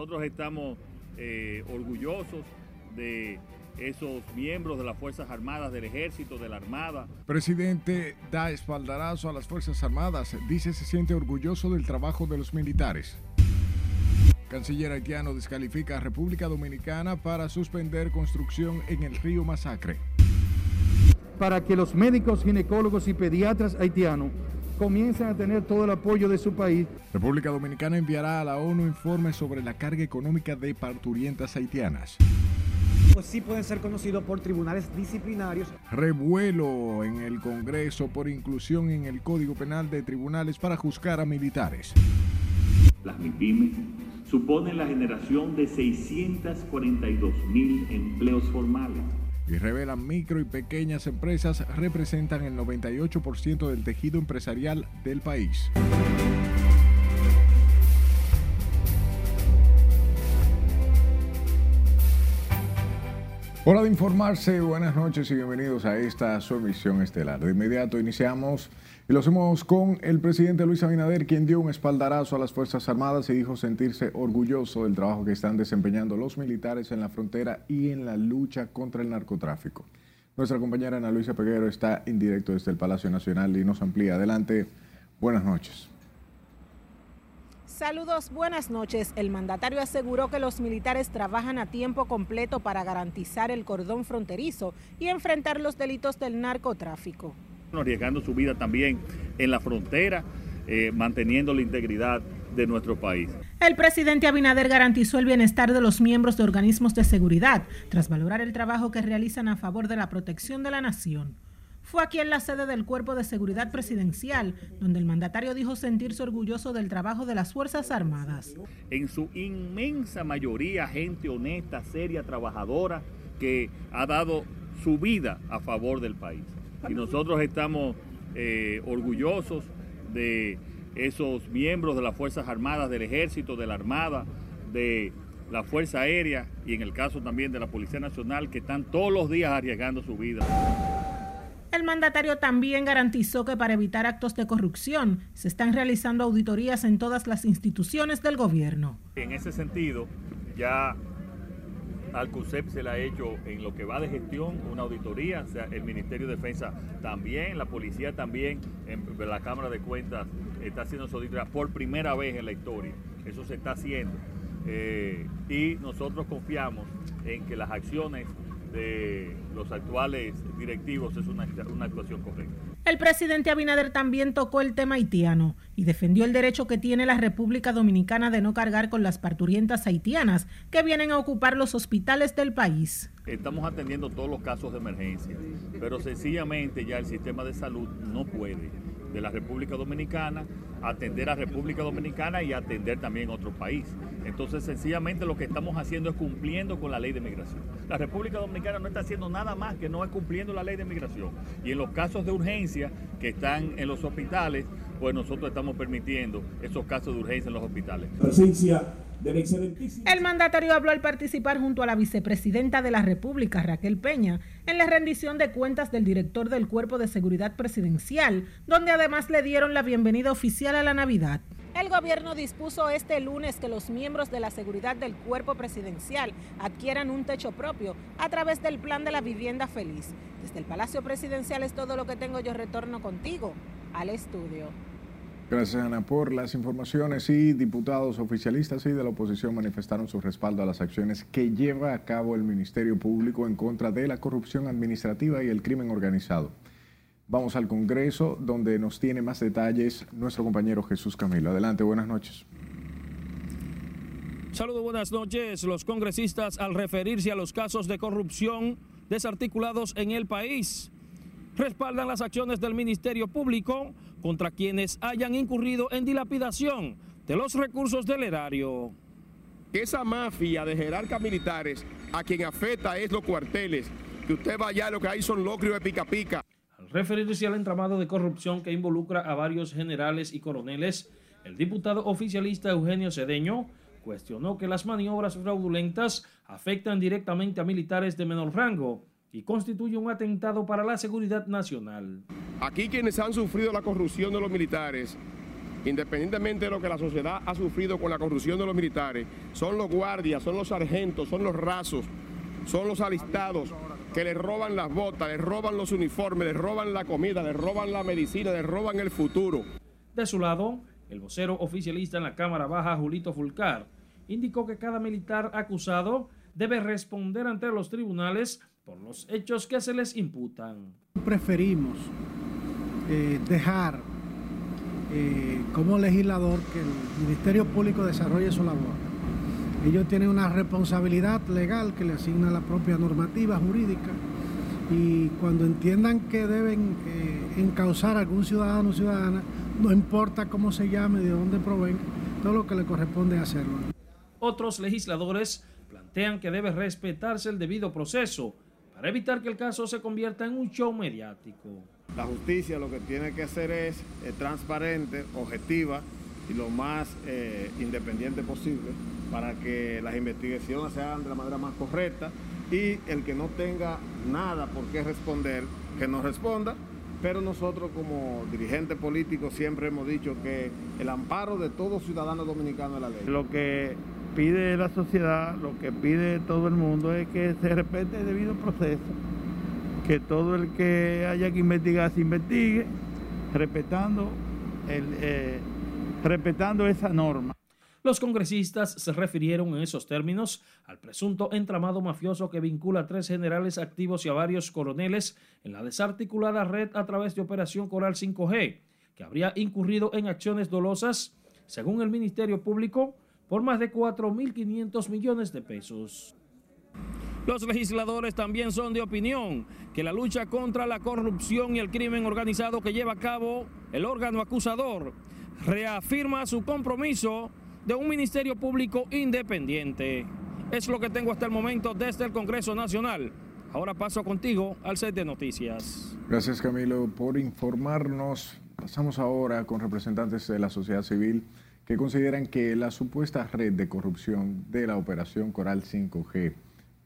nosotros estamos eh, orgullosos de esos miembros de las Fuerzas Armadas, del Ejército, de la Armada. Presidente da espaldarazo a las Fuerzas Armadas. Dice se siente orgulloso del trabajo de los militares. Canciller haitiano descalifica a República Dominicana para suspender construcción en el río Masacre. Para que los médicos, ginecólogos y pediatras haitianos comiencen a tener todo el apoyo de su país. República Dominicana enviará a la ONU informes sobre la carga económica de parturientas haitianas pues sí pueden ser conocidos por tribunales disciplinarios. Revuelo en el Congreso por inclusión en el Código Penal de tribunales para juzgar a militares. Las MIPIMES suponen la generación de 642 mil empleos formales. Y revelan micro y pequeñas empresas representan el 98% del tejido empresarial del país. Hora de informarse, buenas noches y bienvenidos a esta su estelar. De inmediato iniciamos y lo hacemos con el presidente Luis Abinader, quien dio un espaldarazo a las Fuerzas Armadas y dijo sentirse orgulloso del trabajo que están desempeñando los militares en la frontera y en la lucha contra el narcotráfico. Nuestra compañera Ana Luisa Peguero está en directo desde el Palacio Nacional y nos amplía. Adelante, buenas noches. Saludos, buenas noches. El mandatario aseguró que los militares trabajan a tiempo completo para garantizar el cordón fronterizo y enfrentar los delitos del narcotráfico. Arriesgando su vida también en la frontera, eh, manteniendo la integridad de nuestro país. El presidente Abinader garantizó el bienestar de los miembros de organismos de seguridad, tras valorar el trabajo que realizan a favor de la protección de la nación. Fue aquí en la sede del Cuerpo de Seguridad Presidencial, donde el mandatario dijo sentirse orgulloso del trabajo de las Fuerzas Armadas. En su inmensa mayoría, gente honesta, seria, trabajadora, que ha dado su vida a favor del país. Y nosotros estamos eh, orgullosos de esos miembros de las Fuerzas Armadas, del Ejército, de la Armada, de la Fuerza Aérea y en el caso también de la Policía Nacional, que están todos los días arriesgando su vida. El mandatario también garantizó que para evitar actos de corrupción se están realizando auditorías en todas las instituciones del gobierno. En ese sentido, ya al CUSEP se le ha hecho en lo que va de gestión una auditoría, o sea, el Ministerio de Defensa también, la policía también, la Cámara de Cuentas está haciendo su auditoría por primera vez en la historia. Eso se está haciendo. Eh, y nosotros confiamos en que las acciones de los actuales directivos es una, una, actuación correcta. El presidente Abinader también tocó el tema haitiano y defendió el derecho que tiene la República Dominicana de no cargar con las parturientas haitianas que vienen a ocupar los hospitales del país. Estamos atendiendo todos los casos de emergencia, pero sencillamente ya el sistema de salud no puede de la República Dominicana, atender a República Dominicana y atender también otro país. Entonces, sencillamente lo que estamos haciendo es cumpliendo con la ley de migración. La República Dominicana no está haciendo nada más que no es cumpliendo la ley de migración. Y en los casos de urgencia que están en los hospitales, pues nosotros estamos permitiendo esos casos de urgencia en los hospitales. Presencia el mandatario habló al participar junto a la vicepresidenta de la República, Raquel Peña, en la rendición de cuentas del director del Cuerpo de Seguridad Presidencial, donde además le dieron la bienvenida oficial a la Navidad. El gobierno dispuso este lunes que los miembros de la seguridad del cuerpo presidencial adquieran un techo propio a través del plan de la vivienda feliz. Desde el Palacio Presidencial es todo lo que tengo, yo retorno contigo al estudio. Gracias, Ana, por las informaciones. Y diputados oficialistas y de la oposición manifestaron su respaldo a las acciones que lleva a cabo el Ministerio Público en contra de la corrupción administrativa y el crimen organizado. Vamos al Congreso, donde nos tiene más detalles nuestro compañero Jesús Camilo. Adelante, buenas noches. Saludos, buenas noches. Los congresistas, al referirse a los casos de corrupción desarticulados en el país, respaldan las acciones del Ministerio Público contra quienes hayan incurrido en dilapidación de los recursos del erario. Esa mafia de jerarcas militares a quien afecta es los cuarteles, que usted vaya, lo que hay son locrios de pica pica. Al referirse al entramado de corrupción que involucra a varios generales y coroneles, el diputado oficialista Eugenio Cedeño cuestionó que las maniobras fraudulentas afectan directamente a militares de menor rango y constituye un atentado para la seguridad nacional. Aquí quienes han sufrido la corrupción de los militares independientemente de lo que la sociedad ha sufrido con la corrupción de los militares, son los guardias, son los sargentos, son los rasos, son los alistados que les roban las botas, les roban los uniformes, les roban la comida, les roban la medicina, les roban el futuro. De su lado, el vocero oficialista en la Cámara Baja, Julito Fulcar, indicó que cada militar acusado debe responder ante los tribunales por los hechos que se les imputan. Preferimos eh, dejar eh, como legislador que el Ministerio Público desarrolle su labor ellos tienen una responsabilidad legal que le asigna la propia normativa jurídica y cuando entiendan que deben eh, encauzar a algún ciudadano o ciudadana, no importa cómo se llame, de dónde provenga, todo lo que le corresponde hacerlo. Otros legisladores plantean que debe respetarse el debido proceso para evitar que el caso se convierta en un show mediático. La justicia lo que tiene que hacer es eh, transparente, objetiva y lo más eh, independiente posible para que las investigaciones se hagan de la manera más correcta y el que no tenga nada por qué responder, que no responda. Pero nosotros como dirigentes políticos siempre hemos dicho que el amparo de todo ciudadano dominicano es la ley. Lo que pide la sociedad, lo que pide todo el mundo es que se respete el debido proceso, que todo el que haya que investigar se investigue, respetando, el, eh, respetando esa norma. Los congresistas se refirieron en esos términos al presunto entramado mafioso que vincula a tres generales activos y a varios coroneles en la desarticulada red a través de Operación Coral 5G, que habría incurrido en acciones dolosas, según el Ministerio Público, por más de 4.500 millones de pesos. Los legisladores también son de opinión que la lucha contra la corrupción y el crimen organizado que lleva a cabo el órgano acusador reafirma su compromiso de un Ministerio Público independiente. Es lo que tengo hasta el momento desde el Congreso Nacional. Ahora paso contigo al set de noticias. Gracias Camilo por informarnos. Pasamos ahora con representantes de la sociedad civil que consideran que la supuesta red de corrupción de la operación Coral 5G, en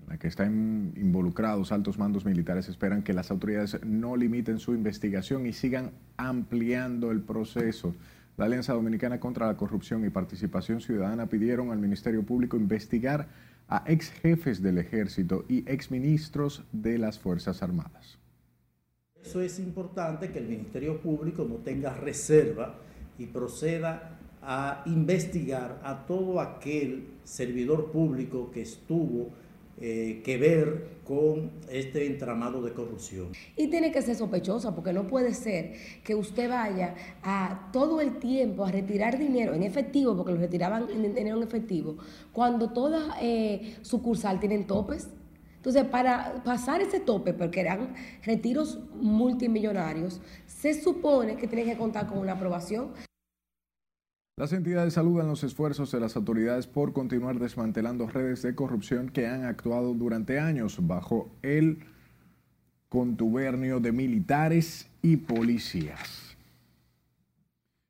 la que están involucrados altos mandos militares, esperan que las autoridades no limiten su investigación y sigan ampliando el proceso. La Alianza Dominicana contra la Corrupción y Participación Ciudadana pidieron al Ministerio Público investigar a ex jefes del ejército y ex ministros de las Fuerzas Armadas. Eso es importante que el Ministerio Público no tenga reserva y proceda a investigar a todo aquel servidor público que estuvo eh, que ver con este entramado de corrupción. Y tiene que ser sospechosa, porque no puede ser que usted vaya a todo el tiempo a retirar dinero en efectivo, porque lo retiraban en dinero en efectivo, cuando toda eh, sucursal tienen topes. Entonces, para pasar ese tope, porque eran retiros multimillonarios, se supone que tiene que contar con una aprobación. Las entidades saludan los esfuerzos de las autoridades por continuar desmantelando redes de corrupción que han actuado durante años bajo el contubernio de militares y policías.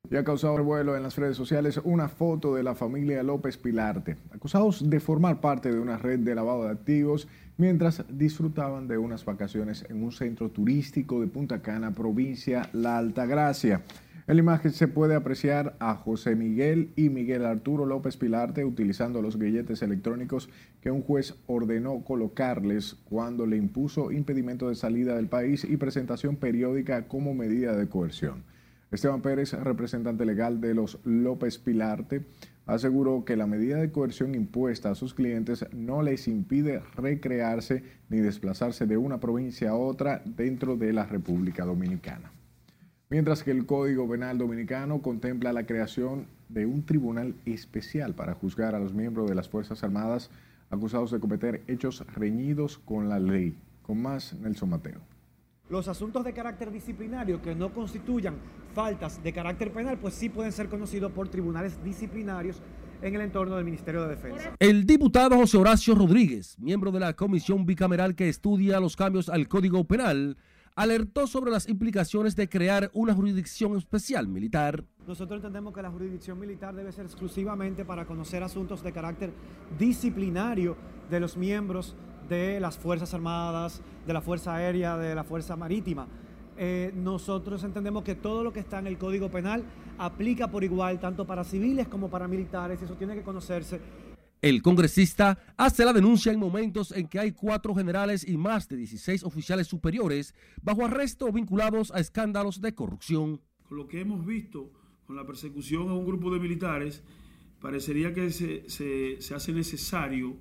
Y ha causado revuelo en las redes sociales una foto de la familia López Pilarte, acusados de formar parte de una red de lavado de activos mientras disfrutaban de unas vacaciones en un centro turístico de Punta Cana, provincia La Altagracia. En la imagen se puede apreciar a José Miguel y Miguel Arturo López Pilarte utilizando los grilletes electrónicos que un juez ordenó colocarles cuando le impuso impedimento de salida del país y presentación periódica como medida de coerción. Esteban Pérez, representante legal de los López Pilarte, aseguró que la medida de coerción impuesta a sus clientes no les impide recrearse ni desplazarse de una provincia a otra dentro de la República Dominicana mientras que el Código Penal Dominicano contempla la creación de un tribunal especial para juzgar a los miembros de las Fuerzas Armadas acusados de cometer hechos reñidos con la ley. Con más, Nelson Mateo. Los asuntos de carácter disciplinario que no constituyan faltas de carácter penal, pues sí pueden ser conocidos por tribunales disciplinarios en el entorno del Ministerio de Defensa. El diputado José Horacio Rodríguez, miembro de la comisión bicameral que estudia los cambios al Código Penal, alertó sobre las implicaciones de crear una jurisdicción especial militar. Nosotros entendemos que la jurisdicción militar debe ser exclusivamente para conocer asuntos de carácter disciplinario de los miembros de las Fuerzas Armadas, de la Fuerza Aérea, de la Fuerza Marítima. eh, nosotros entendemos que todo lo que está en el Código Penal aplica por igual tanto para civiles como para militares, eso tiene que conocerse. El congresista hace la denuncia en momentos en que hay cuatro generales y más de 16 oficiales superiores bajo arresto vinculados a escándalos de corrupción. Con lo que hemos visto con la persecución a un grupo de militares, parecería que se, se hace necesario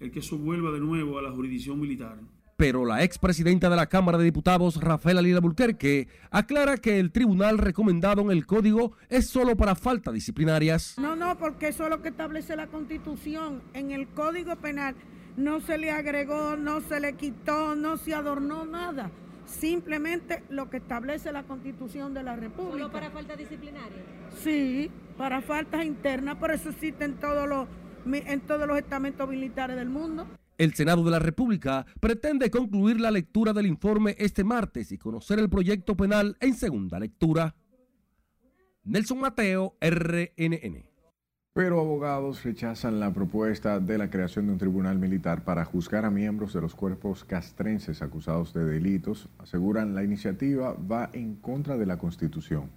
el que eso vuelva de nuevo a la jurisdicción militar pero la expresidenta de la Cámara de Diputados, Rafaela Lila Bulquerque, aclara que el tribunal recomendado en el código es solo para faltas disciplinarias. No, no, porque eso es lo que establece la Constitución. En el Código Penal no se le agregó, no se le quitó, no se adornó nada. Simplemente lo que establece la Constitución de la República. ¿Solo para faltas disciplinarias? Sí, para faltas internas, por eso existe todos los, en todos los estamentos militares del mundo. El Senado de la República pretende concluir la lectura del informe este martes y conocer el proyecto penal en segunda lectura. Nelson Mateo, RNN. Pero abogados rechazan la propuesta de la creación de un tribunal militar para juzgar a miembros de los cuerpos castrenses acusados de delitos. Aseguran la iniciativa va en contra de la Constitución.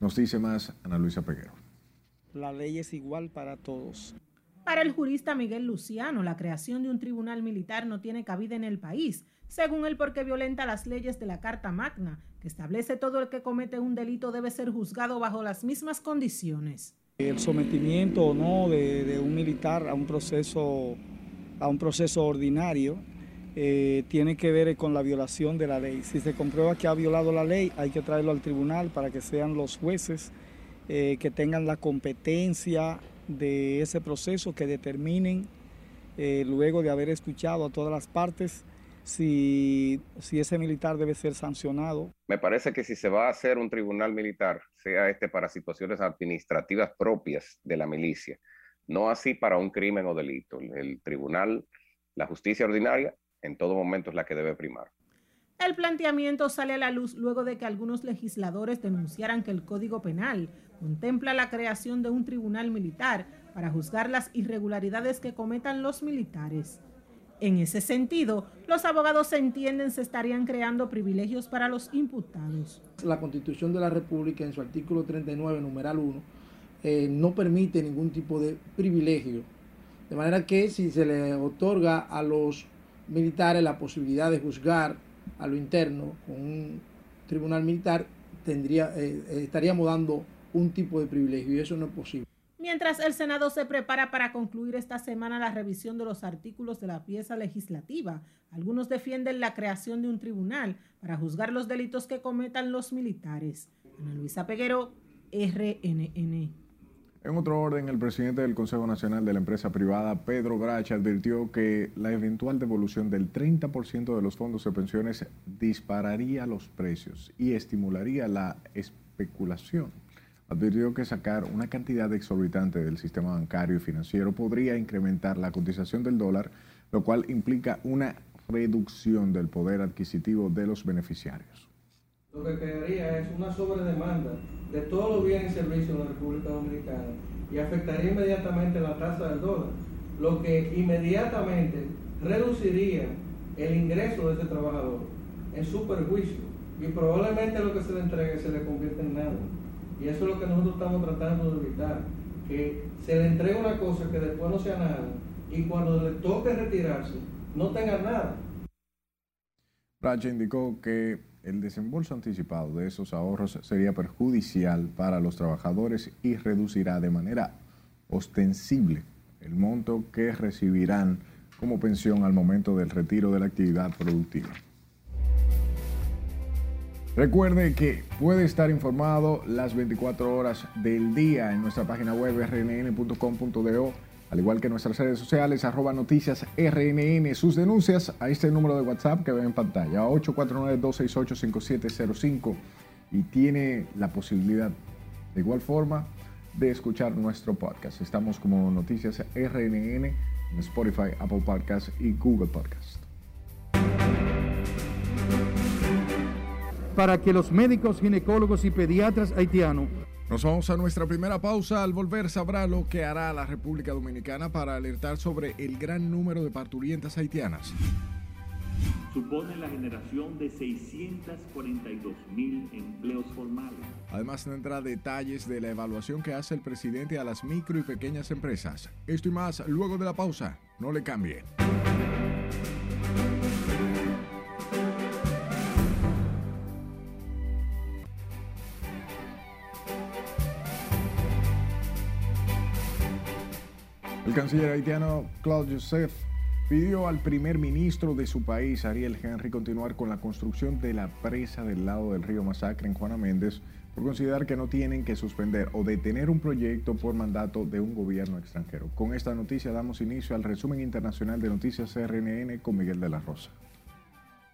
Nos dice más Ana Luisa Peguero. La ley es igual para todos. Para el jurista Miguel Luciano, la creación de un tribunal militar no tiene cabida en el país, según él porque violenta las leyes de la Carta Magna, que establece todo el que comete un delito debe ser juzgado bajo las mismas condiciones. El sometimiento o no de, un militar a un proceso, a un proceso ordinario eh, tiene que ver con la violación de la ley. Si se comprueba que ha violado la ley, hay que traerlo al tribunal para que sean los jueces eh, que tengan la competencia de ese proceso que determinen, eh, luego de haber escuchado a todas las partes, si, si ese militar debe ser sancionado. Me parece que si se va a hacer un tribunal militar, sea este para situaciones administrativas propias de la milicia, no así para un crimen o delito. El tribunal, la justicia ordinaria, en todo momento es la que debe primar. El planteamiento sale a la luz luego de que algunos legisladores denunciaran que el Código Penal contempla la creación de un tribunal militar para juzgar las irregularidades que cometan los militares. En ese sentido, los abogados entienden se estarían creando privilegios para los imputados. La Constitución de la República en su artículo 39, numeral 1, eh, no permite ningún tipo de privilegio. De manera que si se le otorga a los militares la posibilidad de juzgar a lo interno con un tribunal militar, eh, estaríamos dando un tipo de privilegio y eso no es posible. Mientras el Senado se prepara para concluir esta semana la revisión de los artículos de la pieza legislativa, algunos defienden la creación de un tribunal para juzgar los delitos que cometan los militares. Ana Luisa Peguero, RNN. En otro orden, el presidente del Consejo Nacional de la Empresa Privada, Pedro Bracha, advirtió que la eventual devolución del 30% de los fondos de pensiones dispararía los precios y estimularía la especulación. Advirtió que sacar una cantidad exorbitante del sistema bancario y financiero podría incrementar la cotización del dólar, lo cual implica una reducción del poder adquisitivo de los beneficiarios lo que crearía es una sobredemanda de todos los bienes y servicios en la República Dominicana y afectaría inmediatamente la tasa del dólar, lo que inmediatamente reduciría el ingreso de ese trabajador en su perjuicio y probablemente lo que se le entregue se le convierte en nada. Y eso es lo que nosotros estamos tratando de evitar, que se le entregue una cosa que después no sea nada y cuando le toque retirarse no tenga nada. Racha indicó que el desembolso anticipado de esos ahorros sería perjudicial para los trabajadores y reducirá de manera ostensible el monto que recibirán como pensión al momento del retiro de la actividad productiva. Recuerde que puede estar informado las 24 horas del día en nuestra página web rnn.com.do al igual que nuestras redes sociales, arroba noticias RNN, sus denuncias a este número de WhatsApp que ven en pantalla, 849-268-5705, y tiene la posibilidad, de igual forma, de escuchar nuestro podcast. Estamos como Noticias RNN en Spotify, Apple Podcast y Google Podcast. Para que los médicos, ginecólogos y pediatras haitianos nos vamos a nuestra primera pausa. Al volver sabrá lo que hará la República Dominicana para alertar sobre el gran número de parturientas haitianas. supone la generación de 642 mil empleos formales. Además tendrá detalles de la evaluación que hace el presidente a las micro y pequeñas empresas. Esto y más luego de la pausa. No le cambie. Canciller haitiano Claude Joseph pidió al primer ministro de su país, Ariel Henry, continuar con la construcción de la presa del lado del río Masacre en Juana Méndez por considerar que no tienen que suspender o detener un proyecto por mandato de un gobierno extranjero. Con esta noticia damos inicio al resumen internacional de noticias CRNN con Miguel de la Rosa.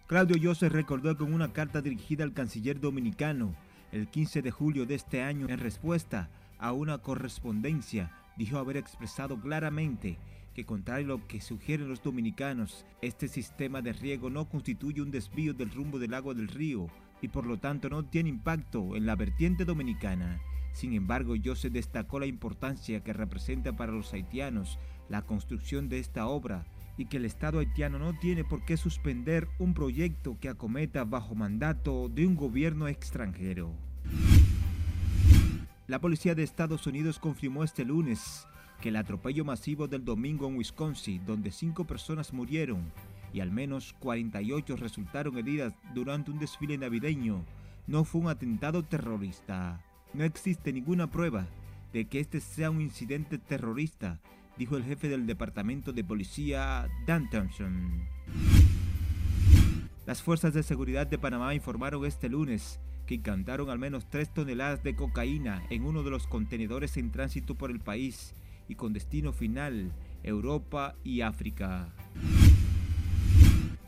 Claudio Joseph recordó con una carta dirigida al canciller dominicano el 15 de julio de este año en respuesta a una correspondencia dijo haber expresado claramente que contrario a lo que sugieren los dominicanos, este sistema de riego no constituye un desvío del rumbo del agua del río y por lo tanto no tiene impacto en la vertiente dominicana. Sin embargo, se destacó la importancia que representa para los haitianos la construcción de esta obra y que el Estado haitiano no tiene por qué suspender un proyecto que acometa bajo mandato de un gobierno extranjero. La policía de Estados Unidos confirmó este lunes que el atropello masivo del domingo en Wisconsin, donde cinco personas murieron y al menos 48 resultaron heridas durante un desfile navideño, no fue un atentado terrorista. No existe ninguna prueba de que este sea un incidente terrorista, dijo el jefe del Departamento de Policía, Dan Thompson. Las fuerzas de seguridad de Panamá informaron este lunes que encantaron al menos 3 toneladas de cocaína en uno de los contenedores en tránsito por el país y con destino final Europa y África.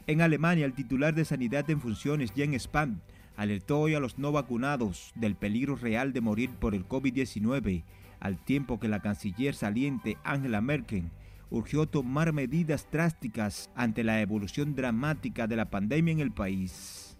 En Alemania, el titular de Sanidad en funciones, Jens Spahn, alertó hoy a los no vacunados del peligro real de morir por el COVID-19, al tiempo que la canciller saliente Angela Merkel urgió tomar medidas drásticas ante la evolución dramática de la pandemia en el país.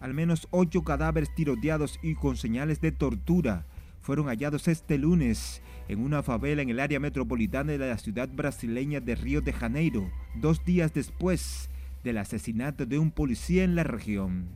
Al menos ocho cadáveres tiroteados y con señales de tortura fueron hallados este lunes en una favela en el área metropolitana de la ciudad brasileña de Río de Janeiro, dos días después del asesinato de un policía en la región.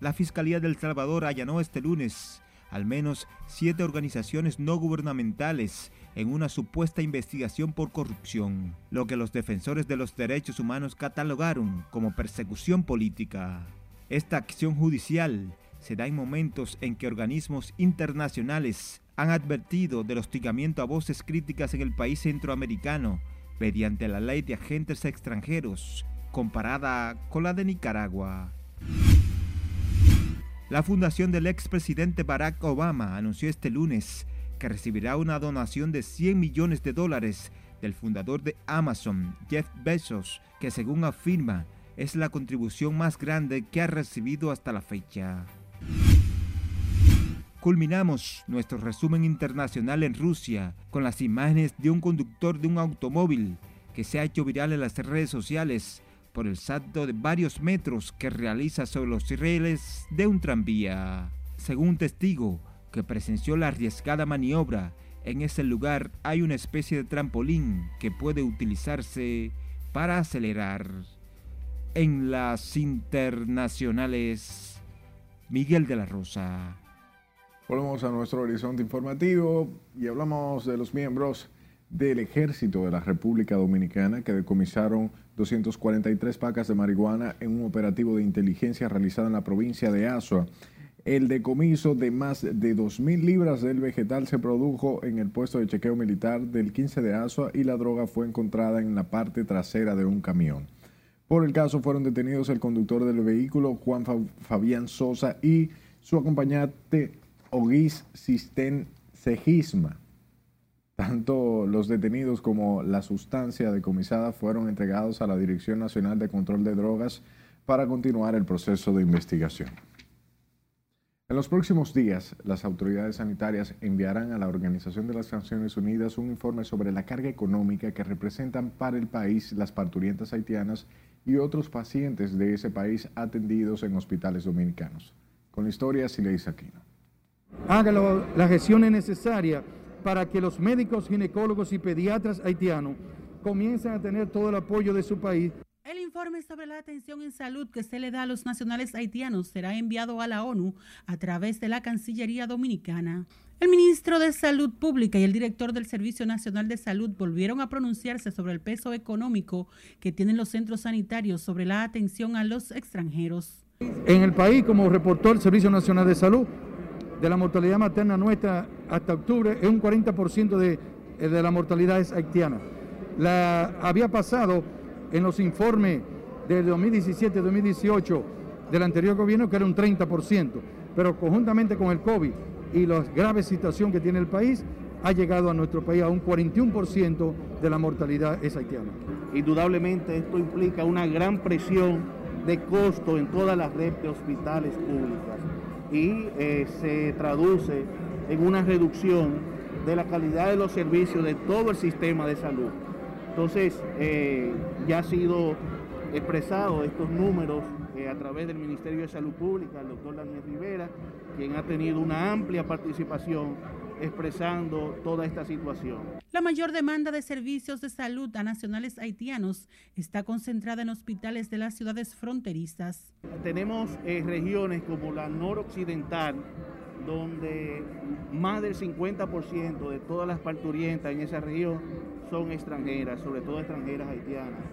La Fiscalía del Salvador allanó este lunes al menos siete organizaciones no gubernamentales en una supuesta investigación por corrupción, lo que los defensores de los derechos humanos catalogaron como persecución política. Esta acción judicial se da en momentos en que organismos internacionales han advertido del hostigamiento a voces críticas en el país centroamericano mediante la ley de agentes extranjeros, comparada con la de Nicaragua. La fundación del expresidente Barack Obama anunció este lunes que recibirá una donación de 100 millones de dólares del fundador de Amazon, Jeff Bezos, que según afirma es la contribución más grande que ha recibido hasta la fecha. Culminamos nuestro resumen internacional en Rusia con las imágenes de un conductor de un automóvil que se ha hecho viral en las redes sociales por el salto de varios metros que realiza sobre los rieles de un tranvía. Según un testigo que presenció la arriesgada maniobra, en ese lugar hay una especie de trampolín que puede utilizarse para acelerar. En las internacionales, Miguel de la Rosa. Volvemos a nuestro horizonte informativo y hablamos de los miembros del Ejército de la República Dominicana que decomisaron 243 pacas de marihuana en un operativo de inteligencia realizado en la provincia de Azua. El decomiso de más de 2.000 libras del vegetal se produjo en el puesto de chequeo militar del 15 de Azua y la droga fue encontrada en la parte trasera de un camión. Por el caso fueron detenidos el conductor del vehículo, Juan Fabián Sosa, y su acompañante, Oguis Sisten Segisma. Tanto los detenidos como la sustancia decomisada fueron entregados a la Dirección Nacional de Control de Drogas para continuar el proceso de investigación. En los próximos días, las autoridades sanitarias enviarán a la Organización de las Naciones Unidas un informe sobre la carga económica que representan para el país las parturientas haitianas y otros pacientes de ese país atendidos en hospitales dominicanos. Con la historia, Sileis Aquino. Hágalo la gestión necesaria para que los médicos, ginecólogos y pediatras haitianos comiencen a tener todo el apoyo de su país. El informe sobre la atención en salud que se le da a los nacionales haitianos será enviado a la ONU a través de la Cancillería Dominicana. El ministro de Salud Pública y el director del Servicio Nacional de Salud volvieron a pronunciarse sobre el peso económico que tienen los centros sanitarios sobre la atención a los extranjeros. En el país, como reportó el Servicio Nacional de Salud, de la mortalidad materna nuestra hasta octubre es un 40% de, la mortalidad es haitiana. La, había pasado en los informes de 2017-2018 del anterior gobierno que era un 30%, pero conjuntamente con el COVID y la grave situación que tiene el país, ha llegado a nuestro país a un 41% de la mortalidad es haitiana. Indudablemente esto implica una gran presión de costo en todas las redes de hospitales públicas y eh, se traduce en una reducción de la calidad de los servicios de todo el sistema de salud. Entonces, eh, ya ha sido expresado estos números eh, a través del Ministerio de Salud Pública, el doctor Daniel Rivera, quien ha tenido una amplia participación expresando toda esta situación. La mayor demanda de servicios de salud a nacionales haitianos está concentrada en hospitales de las ciudades fronterizas. Tenemos eh, regiones como la noroccidental, donde más del 50% de todas las parturientas en esa región son extranjeras, sobre todo extranjeras haitianas,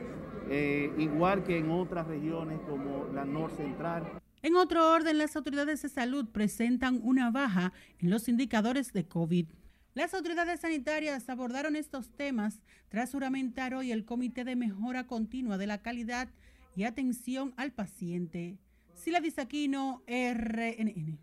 eh, igual que en otras regiones como la norcentral. En otro orden, las autoridades de salud presentan una baja en los indicadores de COVID. Las autoridades sanitarias abordaron estos temas tras juramentar hoy el Comité de Mejora Continua de la Calidad y Atención al Paciente. Sila Disaquino, RNN.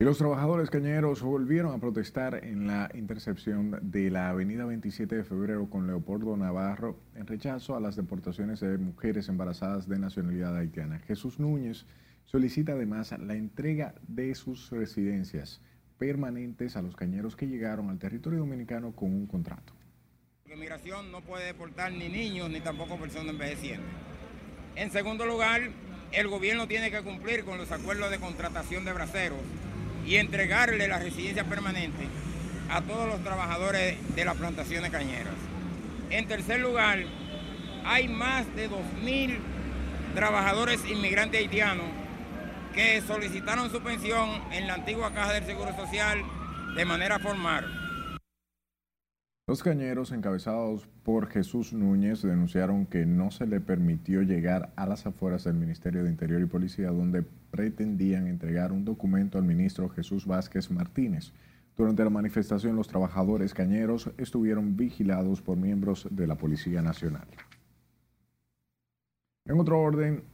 Y los trabajadores cañeros volvieron a protestar en la intercepción de la avenida 27 de febrero con Leopoldo Navarro en rechazo a las deportaciones de mujeres embarazadas de nacionalidad haitiana. Jesús Núñez solicita además la entrega de sus residencias permanentes a los cañeros que llegaron al territorio dominicano con un contrato. La inmigración no puede deportar ni niños ni tampoco personas envejecientes. En segundo lugar, el gobierno tiene que cumplir con los acuerdos de contratación de braceros y entregarle la residencia permanente a todos los trabajadores de las plantaciones cañeras. En tercer lugar, hay más de 2.000 trabajadores inmigrantes haitianos que solicitaron su pensión en la antigua Caja del Seguro Social de manera formal. Los cañeros encabezados por Jesús Núñez denunciaron que no se le permitió llegar a las afueras del Ministerio de Interior y Policía donde pretendían entregar un documento al ministro Jesús Vázquez Martínez. Durante la manifestación los trabajadores cañeros estuvieron vigilados por miembros de la Policía Nacional. En otro orden,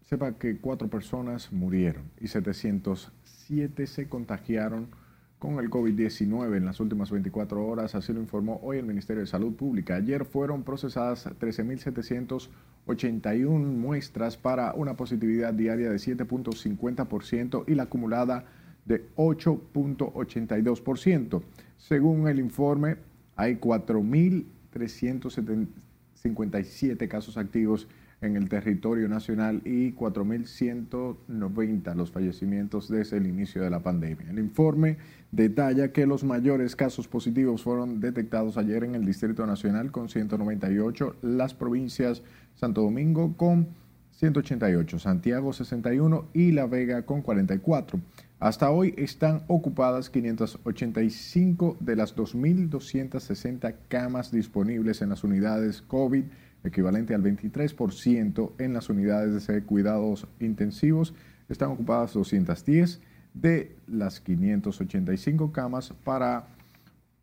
sepa que cuatro personas murieron y 707 se contagiaron con el COVID-19 en las últimas 24 horas, así lo informó hoy el Ministerio de Salud Pública. Ayer fueron procesadas 13.781 muestras para una positividad diaria de 7.50% y la acumulada de 8.82%. Según el informe, hay 4.357 casos activos en el territorio nacional y 4.190 los fallecimientos desde el inicio de la pandemia. El informe detalla que los mayores casos positivos fueron detectados ayer en el Distrito Nacional con 198, las provincias Santo Domingo con 188, Santiago 61 y La Vega con 44. Hasta hoy están ocupadas 585 de las 2.260 camas disponibles en las unidades COVID equivalente al 23% en las unidades de cuidados intensivos. Están ocupadas 210 de las 585 camas para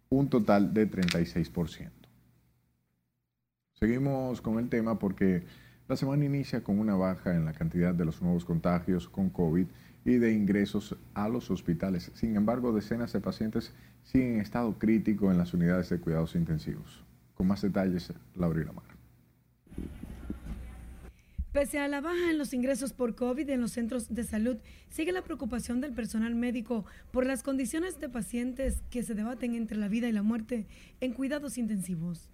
un total de 36%. Seguimos con el tema porque la semana inicia con una baja en la cantidad de los nuevos contagios con COVID y de ingresos a los hospitales. Sin embargo, decenas de pacientes siguen en estado crítico en las unidades de cuidados intensivos. Con más detalles, Laura Lamar. Pese a la baja en los ingresos por COVID en los centros de salud, sigue la preocupación del personal médico por las condiciones de pacientes que se debaten entre la vida y la muerte en cuidados intensivos.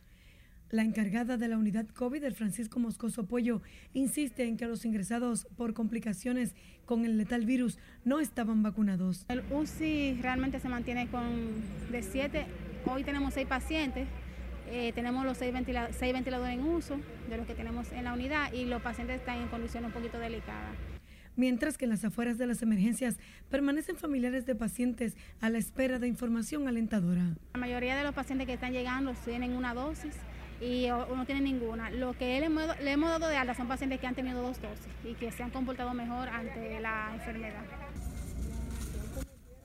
La encargada de la unidad COVID, el Francisco Moscoso Pollo, insiste en que los ingresados por complicaciones con el letal virus no estaban vacunados. El UCI realmente se mantiene con de siete, hoy tenemos seis pacientes eh, tenemos los seis, seis ventiladores en uso de los que tenemos en la unidad y los pacientes están en condiciones un poquito delicadas mientras que en las afueras de las emergencias permanecen familiares de pacientes a la espera de información alentadora. La mayoría de los pacientes que están llegando tienen una dosis y no tienen ninguna. Lo que le hemos dado de alta son pacientes que han tenido dos dosis y que se han comportado mejor ante la enfermedad.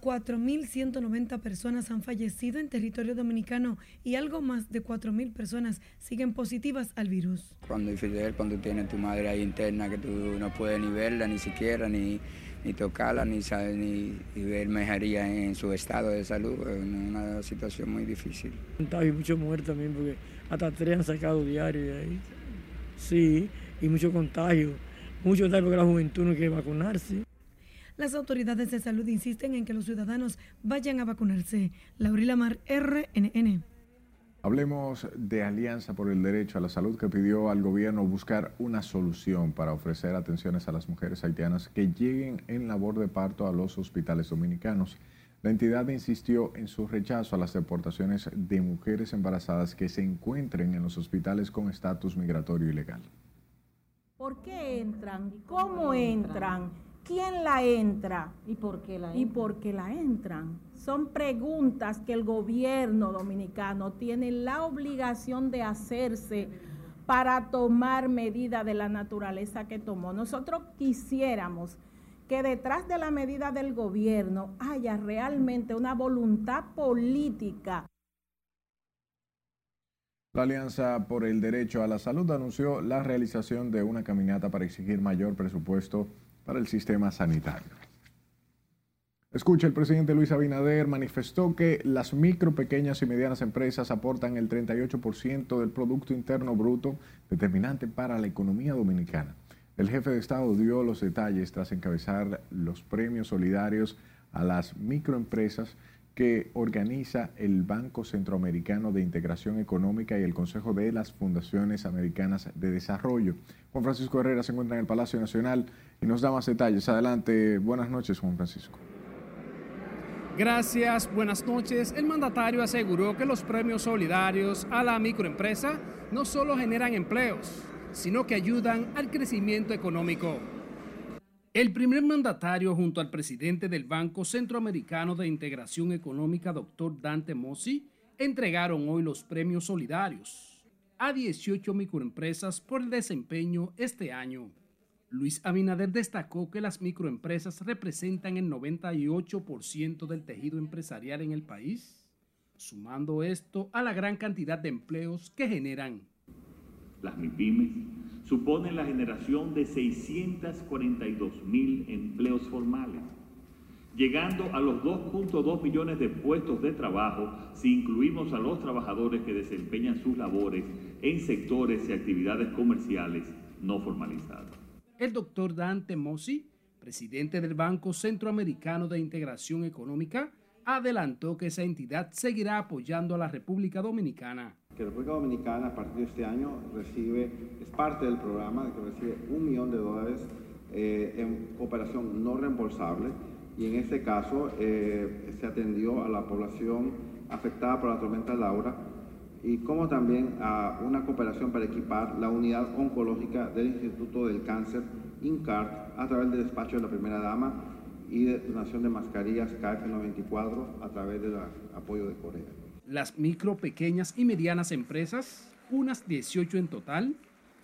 4.190 personas han fallecido en territorio dominicano y algo más de 4.000 personas siguen positivas al virus. Cuando Fidel, cuando tienes tu madre ahí interna que tú no puedes ni verla ni siquiera, ni, ni tocarla, ni, ni, ver mejoría en su estado de salud, es una situación muy difícil. Hay mucho muerto también porque hasta tres han sacado diario de ahí. Sí, y mucho contagio. Mucho contagio porque la juventud no quiere vacunarse. Las autoridades de salud insisten en que los ciudadanos vayan a vacunarse. Laurila Mar, RNN. Hablemos de Alianza por el Derecho a la Salud que pidió al gobierno buscar una solución para ofrecer atenciones a las mujeres haitianas que lleguen en labor de parto a los hospitales dominicanos. La entidad insistió en su rechazo a las deportaciones de mujeres embarazadas que se encuentren en los hospitales con estatus migratorio ilegal. ¿Por qué entran? ¿Cómo entran? Quién la entra y por qué la entran. Y por qué la entran. Son preguntas que el gobierno dominicano tiene la obligación de hacerse para tomar medida de la naturaleza que tomó. Nosotros quisiéramos que detrás de la medida del gobierno haya realmente una voluntad política. La Alianza por el Derecho a la Salud anunció la realización de una caminata para exigir mayor presupuesto para el sistema sanitario. Escucha, el presidente Luis Abinader manifestó que las micro, pequeñas y medianas empresas aportan el 38% del Producto Interno Bruto, determinante para la economía dominicana. El jefe de Estado dio los detalles tras encabezar los premios solidarios a las microempresas que organiza el Banco Centroamericano de Integración Económica y el Consejo de las Fundaciones Americanas de Desarrollo. Juan Francisco Herrera se encuentra en el Palacio Nacional y nos da más detalles. Adelante, buenas noches, Juan Francisco. Gracias, buenas noches. El mandatario aseguró que los premios solidarios a la microempresa no solo generan empleos, sino que ayudan al crecimiento económico. El primer mandatario junto al presidente del Banco Centroamericano de Integración Económica, doctor Dante Mossi, entregaron hoy los premios solidarios a 18 microempresas por el desempeño este año. Luis Abinader destacó que las microempresas representan el 98% del tejido empresarial en el país, sumando esto a la gran cantidad de empleos que generan. Las MIPIMES suponen la generación de 642 mil empleos formales, llegando a los 2.2 millones de puestos de trabajo si incluimos a los trabajadores que desempeñan sus labores en sectores y actividades comerciales no formalizados. El doctor Dante Mossi, presidente del Banco Centroamericano de Integración Económica, adelantó que esa entidad seguirá apoyando a la República Dominicana que República Dominicana a partir de este año recibe, es parte del programa, que recibe un millón de dólares eh, en cooperación no reembolsable y en este caso eh, se atendió a la población afectada por la tormenta Laura y como también a una cooperación para equipar la unidad oncológica del Instituto del Cáncer, INCART, a través del despacho de la primera dama y de donación de mascarillas KF94 a través del apoyo de Corea. Las micro, pequeñas y medianas empresas, unas 18 en total,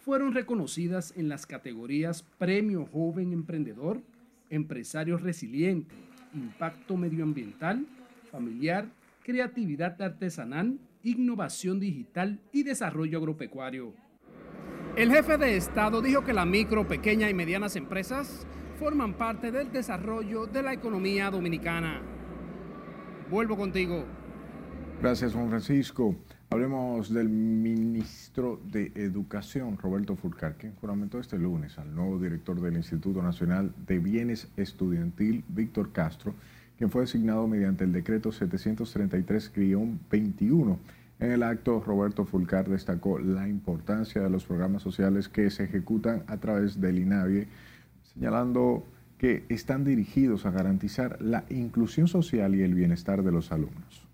fueron reconocidas en las categorías Premio Joven Emprendedor, Empresario Resiliente, Impacto Medioambiental, Familiar, Creatividad Artesanal, Innovación Digital y Desarrollo Agropecuario. El jefe de Estado dijo que las micro, pequeñas y medianas empresas forman parte del desarrollo de la economía dominicana. Vuelvo contigo. Gracias, Juan Francisco. Hablemos del ministro de Educación, Roberto Fulcar, quien juramentó este lunes al nuevo director del Instituto Nacional de Bienes Estudiantil, Víctor Castro, quien fue designado mediante el decreto 733-21. En el acto, Roberto Fulcar destacó la importancia de los programas sociales que se ejecutan a través del INAVIE, señalando que están dirigidos a garantizar la inclusión social y el bienestar de los alumnos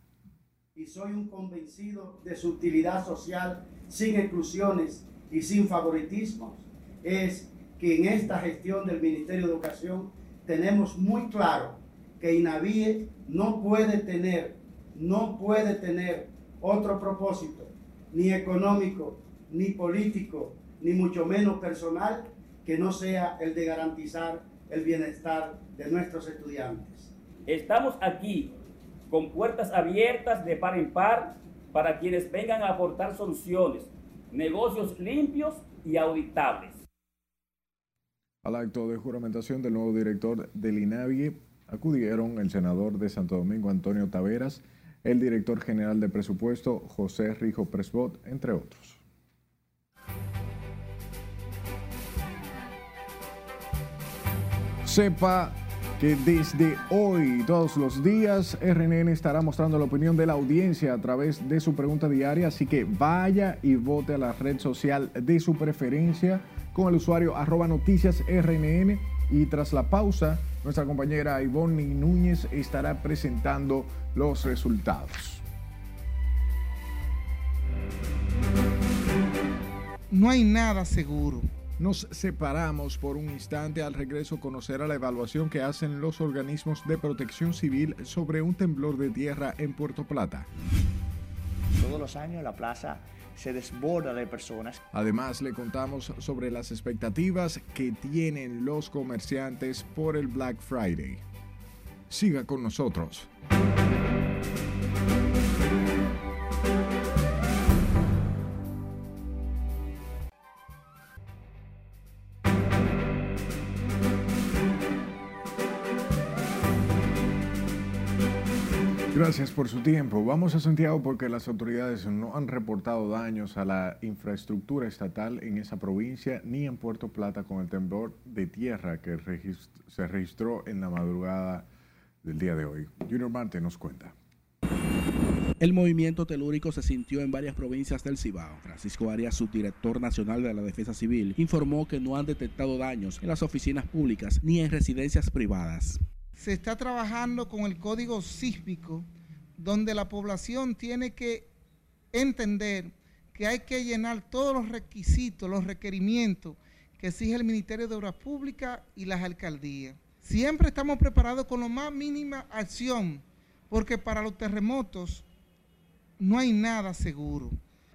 y soy un convencido de su utilidad social sin exclusiones y sin favoritismos, es que en esta gestión del Ministerio de Educación tenemos muy claro que INAVIE no puede tener, no puede tener otro propósito, ni económico, ni político, ni mucho menos personal, que no sea el de garantizar el bienestar de nuestros estudiantes. Estamos aquí con puertas abiertas de par en par para quienes vengan a aportar soluciones, negocios limpios y auditables. Al acto de juramentación del nuevo director del INAVIE acudieron el senador de Santo Domingo Antonio Taveras, el director general de presupuesto José Rijo Presbot, entre otros. Sepa que desde hoy, todos los días, RNN estará mostrando la opinión de la audiencia a través de su pregunta diaria, así que vaya y vote a la red social de su preferencia con el usuario arroba noticias RNN y tras la pausa, nuestra compañera Ivonne Núñez estará presentando los resultados. No hay nada seguro nos separamos por un instante al regreso conocer a la evaluación que hacen los organismos de protección civil sobre un temblor de tierra en Puerto Plata. Todos los años la plaza se desborda de personas. Además, le contamos sobre las expectativas que tienen los comerciantes por el Black Friday. Siga con nosotros. Gracias por su tiempo. Vamos a Santiago porque las autoridades no han reportado daños a la infraestructura estatal en esa provincia ni en Puerto Plata con el temblor de tierra que se registró en la madrugada del día de hoy. Junior Marte nos cuenta. El movimiento telúrico se sintió en varias provincias del Cibao. Francisco Arias, subdirector nacional de la Defensa Civil, informó que no han detectado daños en las oficinas públicas ni en residencias privadas se está trabajando con el código sísmico, donde la población tiene que entender que hay que llenar todos los requisitos, los requerimientos que exige el Ministerio de Obras Públicas y las alcaldías. Siempre estamos preparados con la más mínima acción, porque para los terremotos no hay nada seguro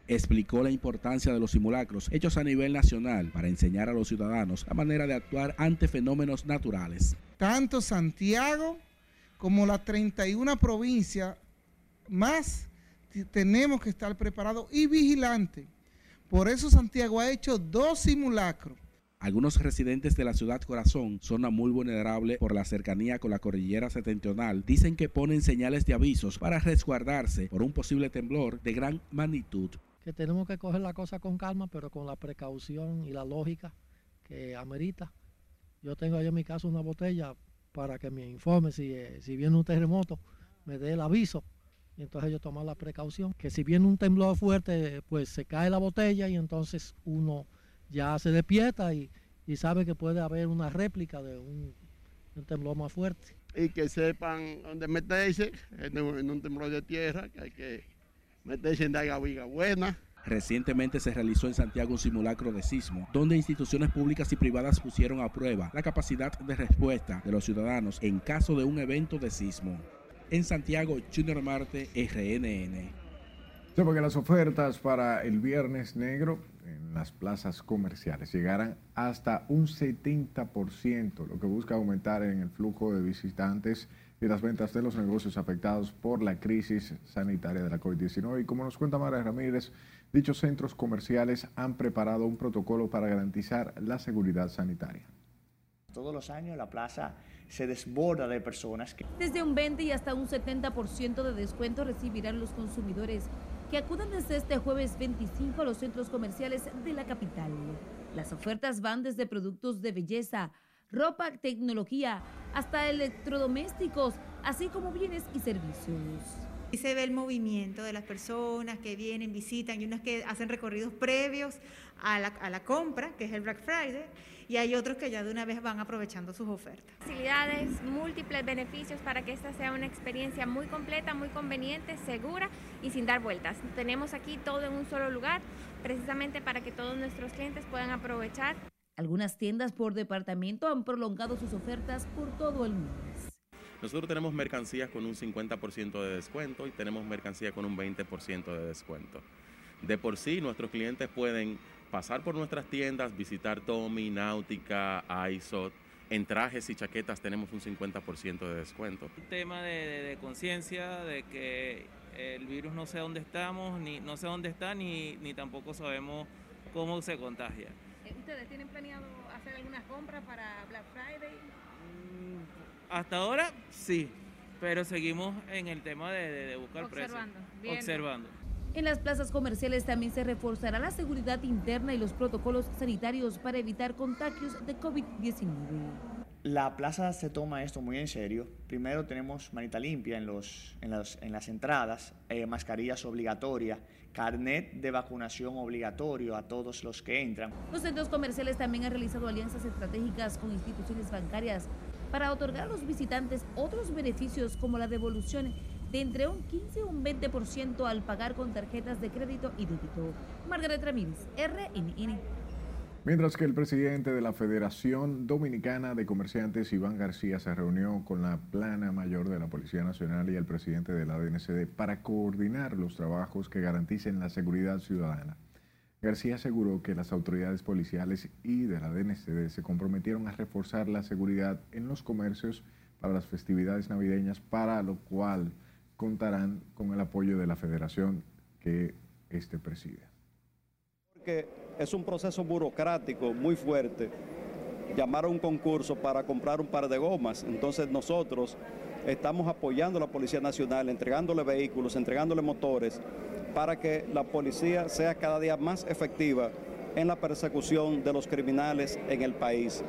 explicó la importancia de los simulacros hechos a nivel nacional para enseñar a los ciudadanos la manera de actuar ante fenómenos naturales. Tanto Santiago como las 31 provincias más tenemos que estar preparados y vigilantes. Por eso Santiago ha hecho dos simulacros. Algunos residentes de la ciudad Corazón, zona muy vulnerable por la cercanía con la cordillera septentrional, dicen que ponen señales de avisos para resguardarse por un posible temblor de gran magnitud que tenemos que coger la cosa con calma, pero con la precaución y la lógica que amerita. Yo tengo ahí en mi casa una botella para que me informe si, eh, si viene un terremoto, me dé el aviso y entonces yo tomar la precaución. Que si viene un temblor fuerte, pues se cae la botella y entonces uno ya se despierta y, sabe que puede haber una réplica de un, temblor más fuerte. Y que sepan dónde meterse en un, en un temblor de tierra, que hay que buena. Recientemente se realizó en Santiago un simulacro de sismo, donde instituciones públicas y privadas pusieron a prueba la capacidad de respuesta de los ciudadanos en caso de un evento de sismo. En Santiago, Junior Marte, RNN. Sepa que las ofertas para el Viernes Negro en las plazas comerciales llegarán hasta un 70%, lo que busca aumentar en el flujo de visitantes y las ventas de los negocios afectados por la crisis sanitaria de la COVID-19. Y como nos cuenta María Ramírez, dichos centros comerciales han preparado un protocolo para garantizar la seguridad sanitaria. Todos los años la plaza se desborda de personas. Que... Desde un 20 y hasta un 70% de descuento recibirán los consumidores que acudan desde este jueves 25 a los centros comerciales de la capital. Las ofertas van desde productos de belleza, ropa, tecnología, hasta electrodomésticos, así como bienes y servicios. Y se ve el movimiento de las personas que vienen, visitan y unas que hacen recorridos previos a la, a la compra, que es el Black Friday, y hay otros que ya de una vez van aprovechando sus ofertas. Facilidades, múltiples beneficios para que esta sea una experiencia muy completa, muy conveniente, segura y sin dar vueltas. Tenemos aquí todo en un solo lugar, precisamente para que todos nuestros clientes puedan aprovechar. Algunas tiendas por departamento han prolongado sus ofertas por todo el mes. Nosotros tenemos mercancías con un 50% de descuento y tenemos mercancías con un 20% de descuento. De por sí, nuestros clientes pueden pasar por nuestras tiendas, visitar Tommy, Náutica, ISOT. En trajes y chaquetas tenemos un 50% de descuento. Un tema de, de, de conciencia, de que el virus no sé dónde estamos, ni no sé dónde está, ni, ni tampoco sabemos cómo se contagia. ¿Ustedes tienen planeado hacer algunas compras para Black Friday? Hasta ahora sí, pero seguimos en el tema de, de, de buscar Observando, precios. viendo. Observando. En las plazas comerciales también se reforzará la seguridad interna y los protocolos sanitarios para evitar contagios de COVID-19. La plaza se toma esto muy en serio. Primero tenemos manita limpia en, los, en, las, en las entradas, eh, mascarillas obligatorias, carnet de vacunación obligatorio a todos los que entran. Los centros comerciales también han realizado alianzas estratégicas con instituciones bancarias para otorgar a los visitantes otros beneficios como la devolución de entre un 15 y un 20% al pagar con tarjetas de crédito y débito. Margaret Ramírez, RNN. Mientras que el presidente de la Federación Dominicana de Comerciantes, Iván García, se reunió con la plana mayor de la Policía Nacional y el presidente de la DNCD para coordinar los trabajos que garanticen la seguridad ciudadana. García aseguró que las autoridades policiales y de la DNCD se comprometieron a reforzar la seguridad en los comercios para las festividades navideñas, para lo cual contarán con el apoyo de la federación que este preside. Porque es un proceso burocrático muy fuerte llamar a un concurso para comprar un par de gomas. Entonces nosotros estamos apoyando a la Policía Nacional, entregándole vehículos, entregándole motores, para que la policía sea cada día más efectiva en la persecución de los criminales en el país.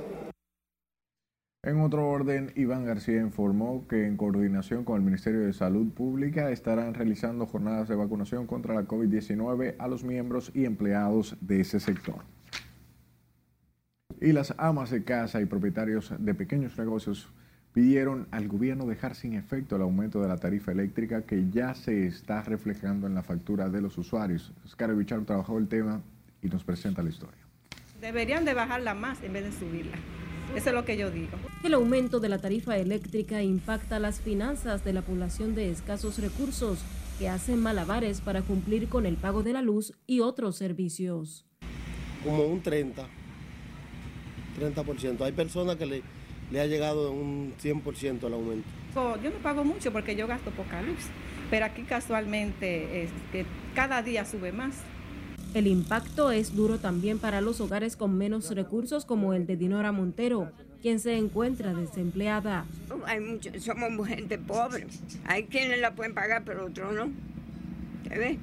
En otro orden, Iván García informó que en coordinación con el Ministerio de Salud Pública estarán realizando jornadas de vacunación contra la COVID-19 a los miembros y empleados de ese sector. Y las amas de casa y propietarios de pequeños negocios pidieron al gobierno dejar sin efecto el aumento de la tarifa eléctrica que ya se está reflejando en la factura de los usuarios. Oscar Bichar trabajó el tema y nos presenta la historia. Deberían de bajarla más en vez de subirla. Eso es lo que yo digo. El aumento de la tarifa eléctrica impacta las finanzas de la población de escasos recursos que hacen malabares para cumplir con el pago de la luz y otros servicios. Como un 30, 30%. Hay personas que le, le ha llegado un 100% el aumento. Yo no pago mucho porque yo gasto poca luz, pero aquí casualmente es que cada día sube más. El impacto es duro también para los hogares con menos recursos como el de Dinora Montero, quien se encuentra desempleada. Hay mucho, somos gente pobre. Hay quienes la pueden pagar, pero otros no. ¿Te ves?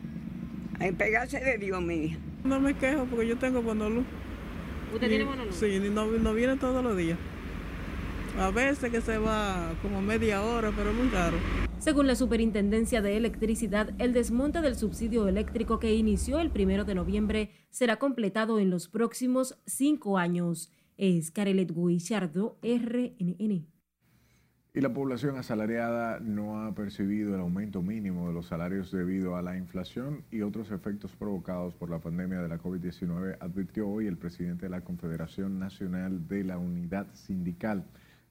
Hay pegarse de Dios, mi hija. No me quejo porque yo tengo buena luz. ¿Usted Y- tiene buena luz? Sí, no, no viene todos los días. A veces que se va como media hora, pero muy caro. Según la Superintendencia de Electricidad, el desmonte del subsidio eléctrico que inició el primero de noviembre será completado en los próximos cinco años. Es Carelet Guichardo, RNN. Y la población asalariada no ha percibido el aumento mínimo de los salarios debido a la inflación y otros efectos provocados por la pandemia de la COVID-19, advirtió hoy el presidente de la Confederación Nacional de la Unidad Sindical.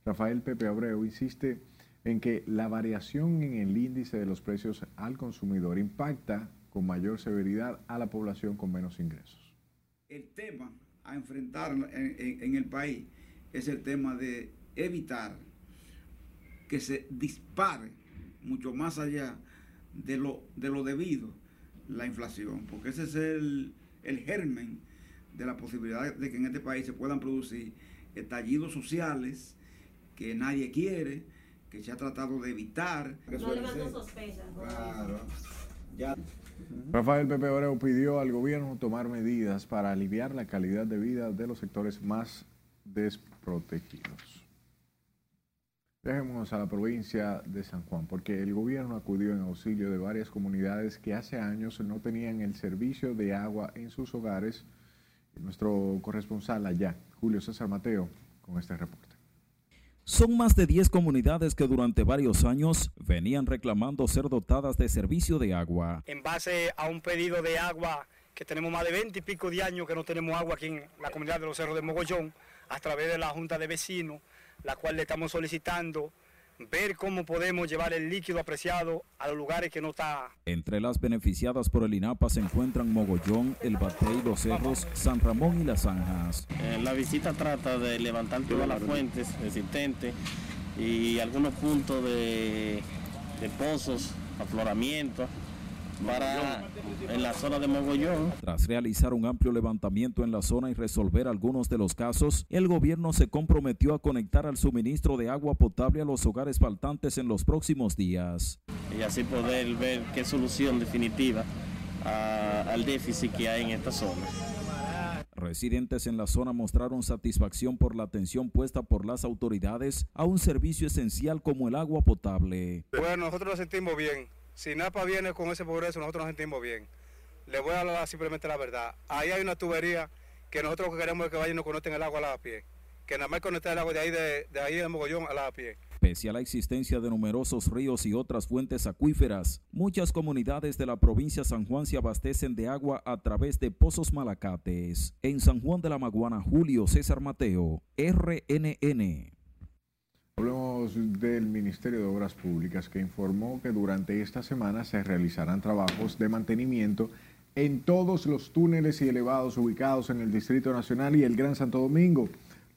Rafael Pepe Abreu insiste en que la variación en el índice de los precios al consumidor impacta con mayor severidad a la población con menos ingresos. El tema a enfrentar en, el país es el tema de evitar que se dispare mucho más allá de lo, de lo debido la inflación, porque ese es el, el germen de la posibilidad de que en este país se puedan producir estallidos sociales que nadie quiere, que se ha tratado de evitar. Suele ser- Claro. Ya. Rafael Pepe Abreu pidió al gobierno tomar medidas para aliviar la calidad de vida de los sectores más desprotegidos. Dejemos a la provincia de San Juan, porque el gobierno acudió en auxilio de varias comunidades que hace años no tenían el servicio de agua en sus hogares. Nuestro corresponsal allá, Julio César Mateo, con este reporte. Son más de 10 comunidades que durante varios años venían reclamando ser dotadas de servicio de agua. En base a un pedido de agua que tenemos más de 20 y pico de años que no tenemos agua aquí en la comunidad de los Cerros de Mogollón, a través de la Junta de Vecinos, la cual le estamos solicitando ver cómo podemos llevar el líquido apreciado a los lugares que no está. Entre las beneficiadas por el INAPA se encuentran Mogollón, El Batey, Los Cerros, San Ramón y Las Zanjas. Eh, la visita trata de levantar todas las fuentes existentes y algunos puntos de, de pozos, afloramientos para en la zona de Mogollón. Tras realizar un amplio levantamiento en la zona y resolver algunos de los casos, el gobierno se comprometió a conectar al suministro de agua potable a los hogares faltantes en los próximos días. Y así poder ver qué solución definitiva a, al déficit que hay en esta zona. Residentes en la zona mostraron satisfacción por la atención puesta por las autoridades a un servicio esencial como el agua potable. Bueno, nosotros nos sentimos bien si NAPA viene con ese progreso, nosotros nos sentimos bien. Le voy a hablar simplemente la verdad. Ahí hay una tubería que nosotros queremos que vayan y nos conecten el agua a la pie. Que nada más conecten el agua de ahí de, de ahí de Mogollón a la pie. Pese a la existencia de numerosos ríos y otras fuentes acuíferas, muchas comunidades de la provincia de San Juan se abastecen de agua a través de pozos malacates. En San Juan de la Maguana, Julio César Mateo, RNN. Hablemos del Ministerio de Obras Públicas que informó que durante esta semana se realizarán trabajos de mantenimiento en todos los túneles y elevados ubicados en el Distrito Nacional y el Gran Santo Domingo.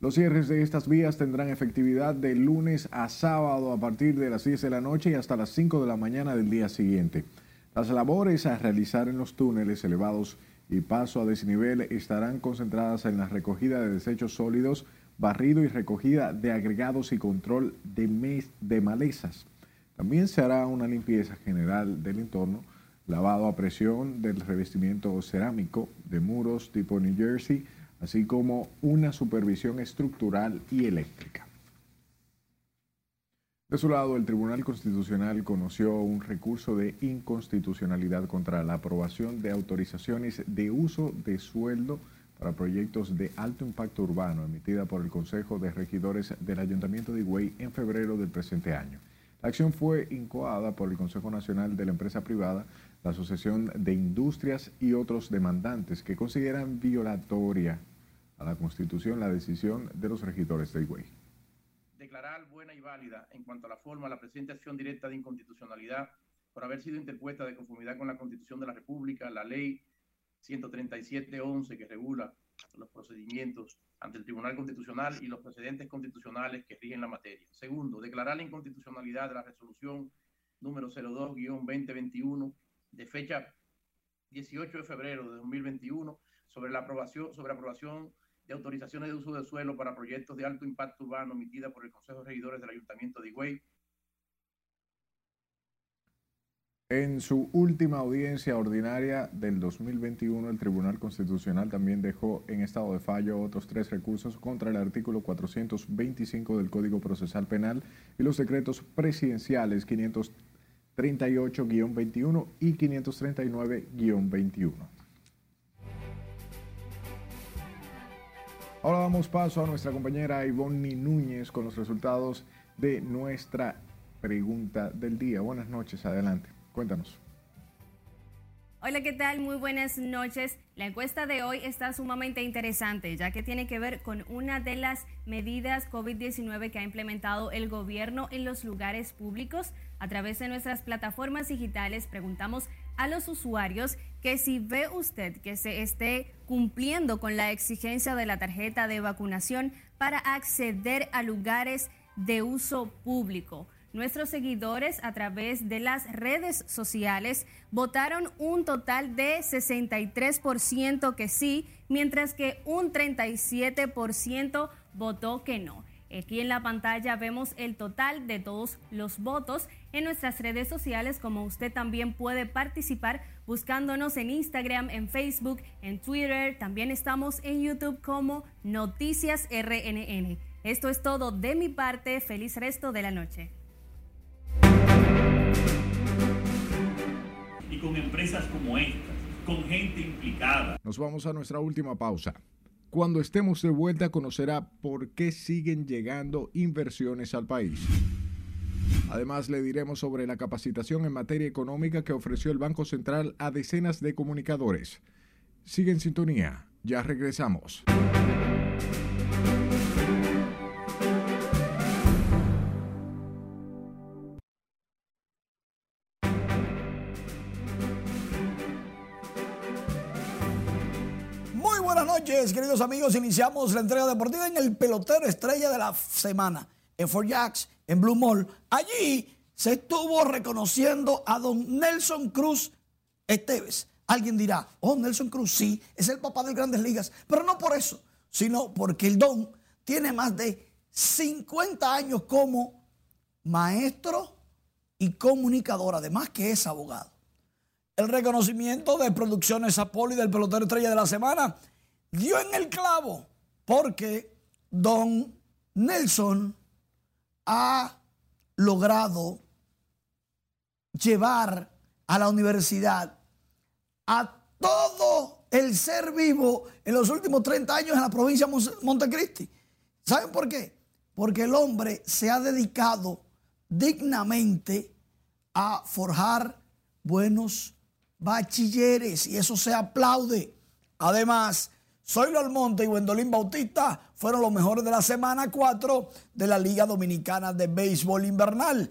Los cierres de estas vías tendrán efectividad de lunes a sábado a partir de las 10 de la noche y hasta las 5 de la mañana del día siguiente. Las labores a realizar en los túneles elevados y paso a desnivel estarán concentradas en la recogida de desechos sólidos, barrido y recogida de agregados y control de, de malezas. También se hará una limpieza general del entorno, lavado a presión del revestimiento cerámico de muros tipo New Jersey, así como una supervisión estructural y eléctrica. De su lado, el Tribunal Constitucional conoció un recurso de inconstitucionalidad contra la aprobación de autorizaciones de uso de sueldo para proyectos de alto impacto urbano emitida por el Consejo de Regidores del Ayuntamiento de Higüey en febrero del presente año. La acción fue incoada por el Consejo Nacional de la Empresa Privada, la Asociación de Industrias y otros demandantes que consideran violatoria a la Constitución la decisión de los regidores de Higüey. Declarar buena y válida en cuanto a la forma la presente acción directa de inconstitucionalidad por haber sido interpuesta de conformidad con la Constitución de la República, la Ley 137.11 que regula los procedimientos ante el Tribunal Constitucional y los precedentes constitucionales que rigen la materia. Segundo, declarar la inconstitucionalidad de la resolución número 02-2021 de fecha 18 de febrero de 2021 sobre la aprobación, sobre aprobación de autorizaciones de uso de suelo para proyectos de alto impacto urbano emitida por el Consejo de Regidores del Ayuntamiento de Higüey En su última audiencia ordinaria del 2021, el Tribunal Constitucional también dejó en estado de fallo otros tres recursos contra el artículo 425 del Código Procesal Penal y los decretos presidenciales 538-21 y 539-21. Ahora damos paso a nuestra compañera Ivonne Núñez con los resultados de nuestra pregunta del día. Buenas noches, adelante. Cuéntanos. Hola, ¿qué tal? Muy buenas noches. La encuesta de hoy está sumamente interesante, ya que tiene que ver con una de las medidas COVID-19 que ha implementado el gobierno en los lugares públicos. A través de nuestras plataformas digitales preguntamos a los usuarios que si ve usted que se esté cumpliendo con la exigencia de la tarjeta de vacunación para acceder a lugares de uso público. Nuestros seguidores a través de las redes sociales votaron un total de 63% que sí, mientras que un 37% votó que no. Aquí en la pantalla vemos el total de todos los votos en nuestras redes sociales, como usted también puede participar buscándonos en Instagram, en Facebook, en Twitter, también estamos en YouTube como Noticias RNN. Esto es todo de mi parte. Feliz resto de la noche. Y con empresas como estas, con gente implicada. Nos vamos a nuestra última pausa. Cuando estemos de vuelta conocerá por qué siguen llegando inversiones al país. Además, le diremos sobre la capacitación en materia económica que ofreció el Banco Central a decenas de comunicadores. Sigue en sintonía, ya regresamos. Queridos amigos. Iniciamos la entrega deportiva en el pelotero estrella de la semana, en Fort Jacks, en Blue Mall. Allí se estuvo reconociendo a don Nelson Cruz Esteves. Alguien dirá, oh, Nelson Cruz, sí, es el papá de grandes ligas. Pero no por eso, sino porque el don tiene más de 50 años como maestro y comunicador, además que es abogado. El reconocimiento de Producciones Apolo y del pelotero estrella de la semana dio en el clavo porque don Nelson ha logrado llevar a la universidad a todo el ser vivo en los últimos 30 años en la provincia de Montecristi. ¿Saben por qué? Porque el hombre se ha dedicado dignamente a forjar buenos bachilleres y eso se aplaude. Además, Zoilo Almonte y Wendolín Bautista fueron los mejores de la semana 4 de la Liga Dominicana de Béisbol Invernal.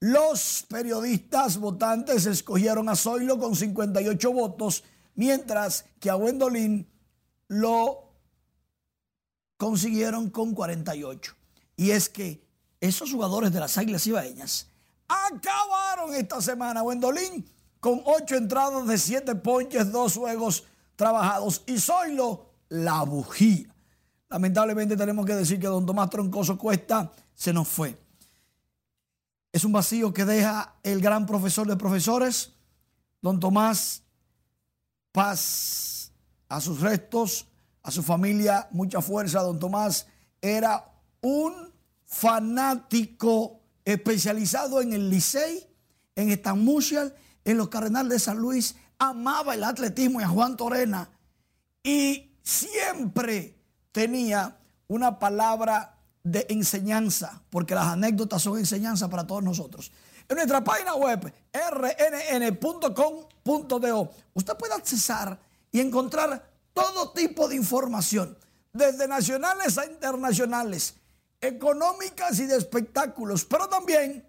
Los periodistas votantes escogieron a Zoilo con 58 votos, mientras que a Wendolín lo consiguieron con 48. Y es que esos jugadores de las Águilas Ibaeñas acabaron esta semana. Wendolín con 8 entradas de 7 ponches, 2 juegos trabajados. Y Zoilo, la bujía. Lamentablemente tenemos que decir que don Tomás Troncoso Cuesta se nos fue. Es un vacío que deja el gran profesor de profesores, don Tomás Paz, a sus restos, a su familia, mucha fuerza. Don Tomás era un fanático especializado en el Licey, en Stan en los Cardenales de San Luis. Amaba el atletismo y a Juan Torena. Y siempre tenía una palabra de enseñanza, porque las anécdotas son enseñanza para todos nosotros. En nuestra página web, rnn.com.do, usted puede accesar y encontrar todo tipo de información, desde nacionales a internacionales, económicas y de espectáculos, pero también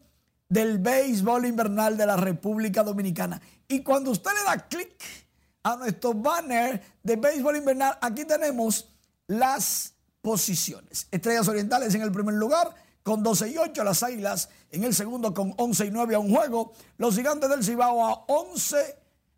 del béisbol invernal de la República Dominicana. Y cuando usted le da clic a nuestro banner de béisbol invernal, aquí tenemos las posiciones. Estrellas Orientales en el primer lugar con 12 y 8, las Águilas en el segundo con 11 y 9 a un juego, los Gigantes del Cibao a 11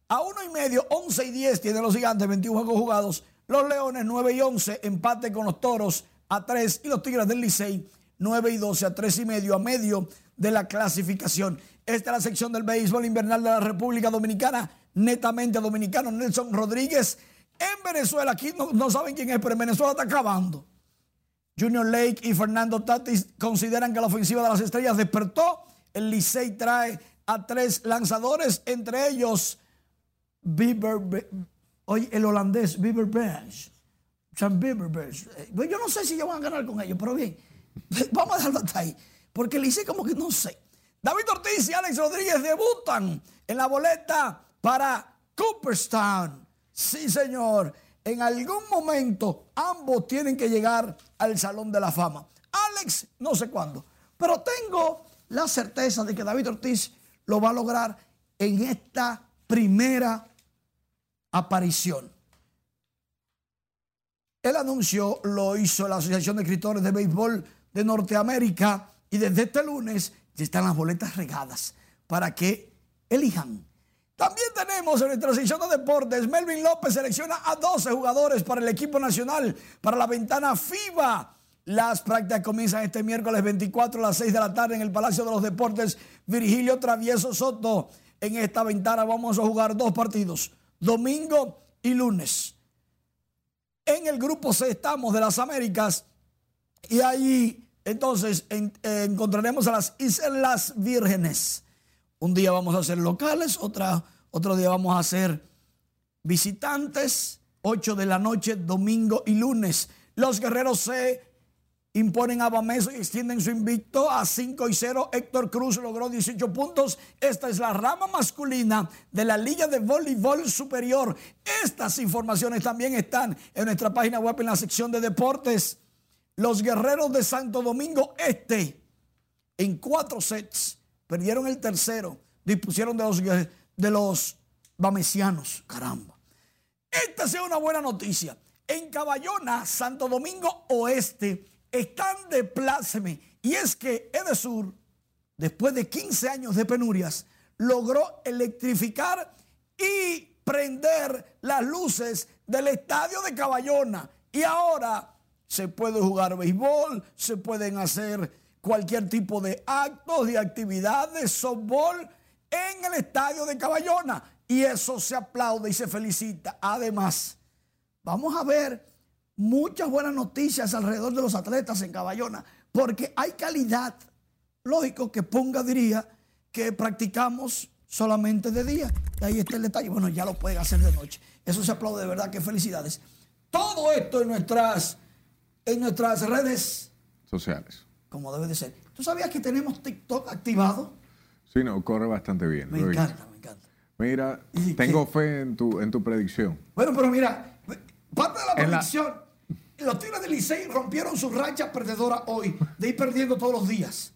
a 1 y medio, 11 y 10 tienen los Gigantes, 21 juegos jugados, los Leones 9 y 11, empate con los Toros a 3 y los Tigres del Licey 9 y 12 a 3 y medio a medio de la clasificación. Esta es la sección del béisbol invernal de la República Dominicana, netamente dominicano. Nelson Rodríguez en Venezuela, aquí no, saben quién es, pero en Venezuela está acabando. Junior Lake y Fernando Tatis consideran que la ofensiva de las estrellas despertó. El Licey trae a tres lanzadores, entre ellos Bieber, oye, el holandés Bieber Bench. Bieber eh, Yo no sé si ellos van a ganar con ellos, pero bien, vamos a dejarlo hasta ahí. Porque el Licey como que no sé. David Ortiz y Alex Rodríguez debutan en la boleta para Cooperstown. Sí, señor en algún momento ambos tienen que llegar al Salón de la Fama. Alex, no sé cuándo, pero tengo la certeza de que David Ortiz lo va a lograr en esta primera aparición. El anuncio lo hizo la Asociación de Escritores de Béisbol de Norteamérica y desde este lunes ya están las boletas regadas para que elijan también tenemos en nuestra sección de deportes, Melvin López selecciona a 12 jugadores para el equipo nacional para la ventana FIBA. Las prácticas comienzan este miércoles 24 a las 6 de la tarde en el Palacio de los Deportes Virgilio Travieso Soto. En esta ventana vamos a jugar dos partidos, domingo y lunes. En el grupo C estamos de las Américas. Y ahí entonces en- eh, encontraremos a las Islas Vírgenes. Un día vamos a hacer locales, otra, otro día vamos a hacer visitantes, 8 de la noche, domingo y lunes. Los guerreros se imponen a Bameso y extienden su invicto a 5 y 0. Héctor Cruz logró 18 puntos. Esta es la rama masculina de la Liga de Voleibol Superior. Estas informaciones también están en nuestra página web en la sección de deportes. Los guerreros de Santo Domingo Este, en cuatro sets, perdieron el tercero, dispusieron de los, de los bamesianos. Caramba. Esta es una buena noticia. En Caballona, Santo Domingo Oeste, están de pláceme. Y es que Edesur, después de 15 años de penurias, logró electrificar y prender las luces del estadio de Caballona. Y ahora se puede jugar béisbol, se pueden hacer cualquier tipo de actos, de actividades, softball en el estadio de Caballona. Y eso se aplaude y se felicita. Además, vamos a ver muchas buenas noticias alrededor de los atletas en Caballona, porque hay calidad. Lógico que Ponga diría que practicamos solamente de día. Y ahí está el detalle. Bueno, ya lo pueden hacer de noche. Eso se aplaude de verdad, que felicidades. Todo esto en nuestras, en nuestras redes, Sociales. Como debe de ser. ¿Tú sabías que tenemos TikTok activado? Sí, no, corre bastante bien. Me encanta, me encanta. Mira, tengo fe en tu, en tu predicción. Bueno, pero mira, parte de la En la- predicción, los Tigres del Licey rompieron su racha perdedora hoy, de ir perdiendo todos los días.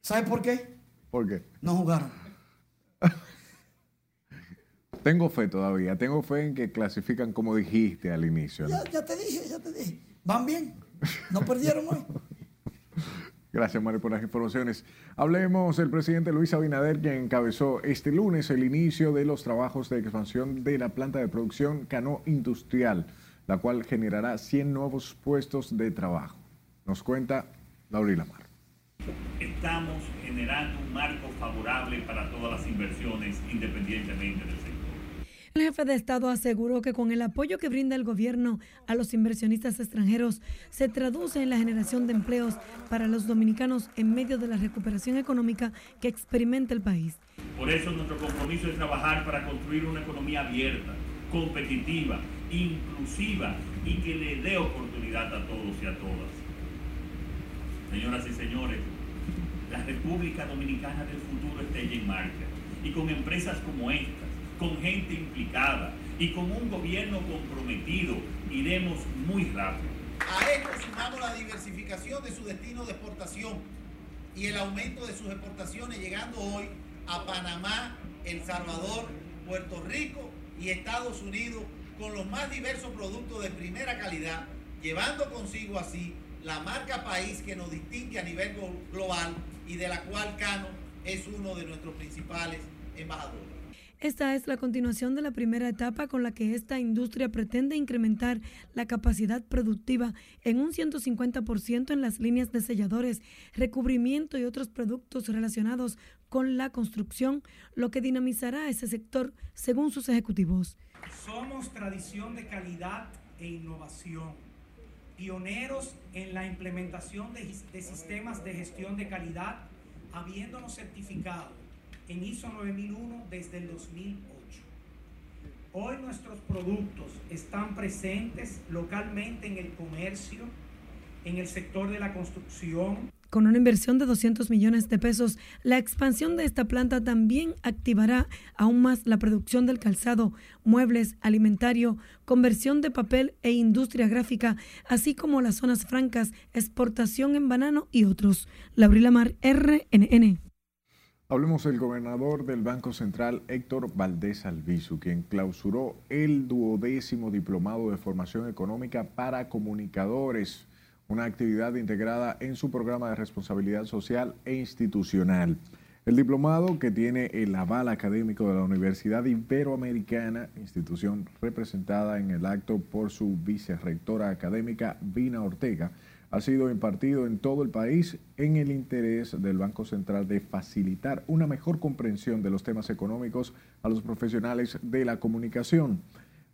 ¿Sabes por qué? ¿Por qué? No jugaron. Tengo fe todavía. Tengo fe en que clasifican como dijiste al inicio. ¿no? Ya, ya te dije, ya te dije. Van bien. No perdieron hoy. Gracias, Mario, por las informaciones. Hablemos del presidente Luis Abinader, quien encabezó este lunes el inicio de los trabajos de expansión de la planta de producción Cano Industrial, la cual generará 100 nuevos puestos de trabajo. Nos cuenta Laurila Mar. Estamos generando un marco favorable para todas las inversiones independientemente del sector. El jefe de Estado aseguró que con el apoyo que brinda el gobierno a los inversionistas extranjeros se traduce en la generación de empleos para los dominicanos en medio de la recuperación económica que experimenta el país. Por eso nuestro compromiso es trabajar para construir una economía abierta, competitiva, inclusiva y que le dé oportunidad a todos y a todas. Señoras y señores, la República Dominicana del futuro está en marcha y con empresas como estas, con gente implicada y con un gobierno comprometido, iremos muy rápido. A esto sumamos la diversificación de su destino de exportación y el aumento de sus exportaciones llegando hoy a Panamá, El Salvador, Puerto Rico y Estados Unidos con los más diversos productos de primera calidad, llevando consigo así la marca país que nos distingue a nivel glo- global y de la cual Cano es uno de nuestros principales embajadores. Esta es la continuación de la primera etapa con la que esta industria pretende incrementar la capacidad productiva en un 150% en las líneas de selladores, recubrimiento y otros productos relacionados con la construcción, lo que dinamizará ese sector según sus ejecutivos. Somos tradición de calidad e innovación, pioneros en la implementación de, sistemas de gestión de calidad, habiéndonos certificado en ISO 9001 desde el 2008. Hoy nuestros productos están presentes localmente en el comercio, en el sector de la construcción, Con una inversión de 200 millones de pesos, la expansión de esta planta también activará aún más la producción del calzado, muebles, alimentario, conversión de papel e industria gráfica, así como las zonas francas, exportación en banano y otros. Laurila Mar, RNN. Hablemos del gobernador del Banco Central, Héctor Valdés Albizu, quien clausuró el duodécimo diplomado de formación económica para comunicadores, una actividad integrada en su programa de responsabilidad social e institucional. El diplomado, que tiene el aval académico de la Universidad Iberoamericana, institución representada en el acto por su vicerrectora académica, Vina Ortega, ha sido impartido en todo el país en el interés del Banco Central de facilitar una mejor comprensión de los temas económicos a los profesionales de la comunicación.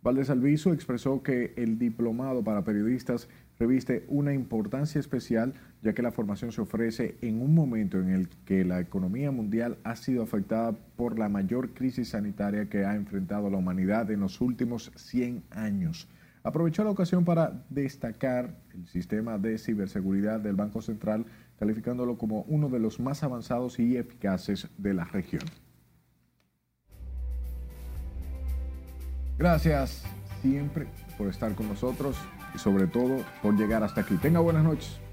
Valdés Alviso expresó que el diplomado para periodistas reviste una importancia especial ya que la formación se ofrece en un momento en el que la economía mundial ha sido afectada por la mayor crisis sanitaria que ha enfrentado la humanidad en los últimos 100 años. Aprovechó la ocasión para destacar el sistema de ciberseguridad del Banco Central, calificándolo como uno de los más avanzados y eficaces de la región. Gracias siempre por estar con nosotros y sobre todo por llegar hasta aquí. Tenga buenas noches.